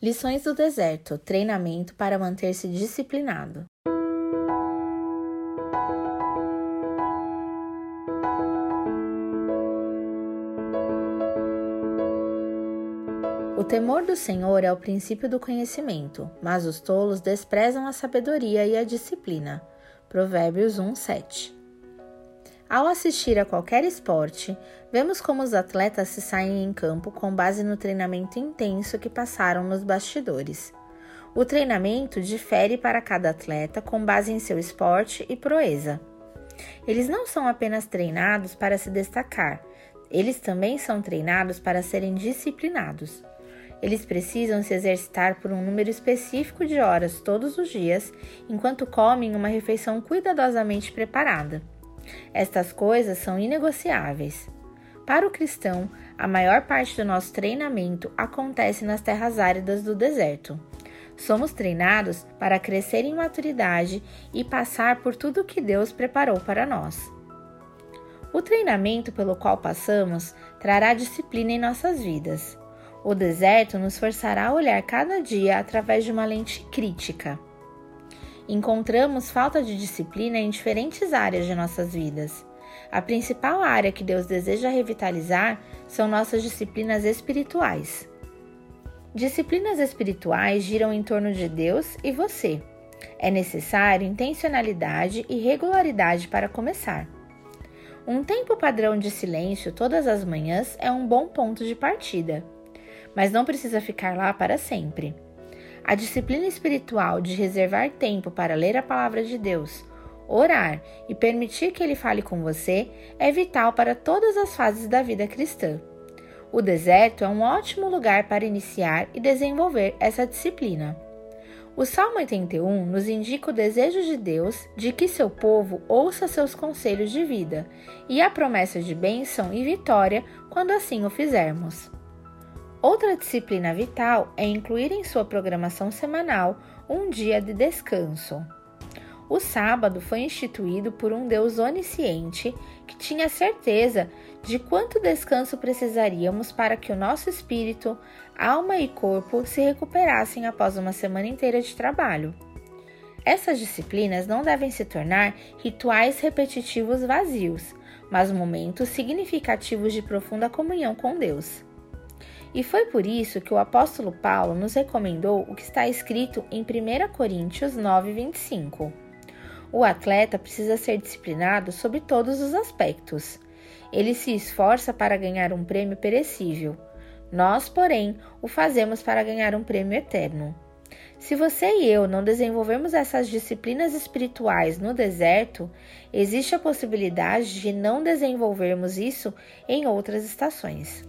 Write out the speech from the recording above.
Lições do deserto: treinamento para manter-se disciplinado. O temor do Senhor é o princípio do conhecimento, mas os tolos desprezam a sabedoria e a disciplina. Provérbios 1, 7. Ao assistir a qualquer esporte, vemos como os atletas se saem em campo com base no treinamento intenso que passaram nos bastidores. O treinamento difere para cada atleta com base em seu esporte e proeza. Eles não são apenas treinados para se destacar, eles também são treinados para serem disciplinados. Eles precisam se exercitar por um número específico de horas todos os dias, enquanto comem uma refeição cuidadosamente preparada. Estas coisas são inegociáveis. Para o cristão, a maior parte do nosso treinamento acontece nas terras áridas do deserto. Somos treinados para crescer em maturidade e passar por tudo o que Deus preparou para nós. O treinamento pelo qual passamos trará disciplina em nossas vidas. O deserto nos forçará a olhar cada dia através de uma lente crítica encontramos falta de disciplina em diferentes áreas de nossas vidas. A principal área que Deus deseja revitalizar são nossas disciplinas espirituais. Disciplinas espirituais giram em torno de Deus e você. É necessário intencionalidade e regularidade para começar. Um tempo padrão de silêncio todas as manhãs é um bom ponto de partida, mas não precisa ficar lá para sempre. A disciplina espiritual de reservar tempo para ler a palavra de Deus, orar e permitir que Ele fale com você é vital para todas as fases da vida cristã. O deserto é um ótimo lugar para iniciar e desenvolver essa disciplina. O Salmo 81 nos indica o desejo de Deus de que seu povo ouça seus conselhos de vida e a promessa de bênção e vitória quando assim o fizermos. Outra disciplina vital é incluir em sua programação semanal um dia de descanso. O sábado foi instituído por um Deus onisciente que tinha certeza de quanto descanso precisaríamos para que o nosso espírito, alma e corpo se recuperassem após uma semana inteira de trabalho. Essas disciplinas não devem se tornar rituais repetitivos vazios, mas momentos significativos de profunda comunhão com Deus. E foi por isso que o apóstolo Paulo nos recomendou o que está escrito em 1 Coríntios 9:25. O atleta precisa ser disciplinado sob todos os aspectos. Ele se esforça para ganhar um prêmio perecível. Nós, porém, o fazemos para ganhar um prêmio eterno. Se você e eu não desenvolvermos essas disciplinas espirituais no deserto, existe a possibilidade de não desenvolvermos isso em outras estações.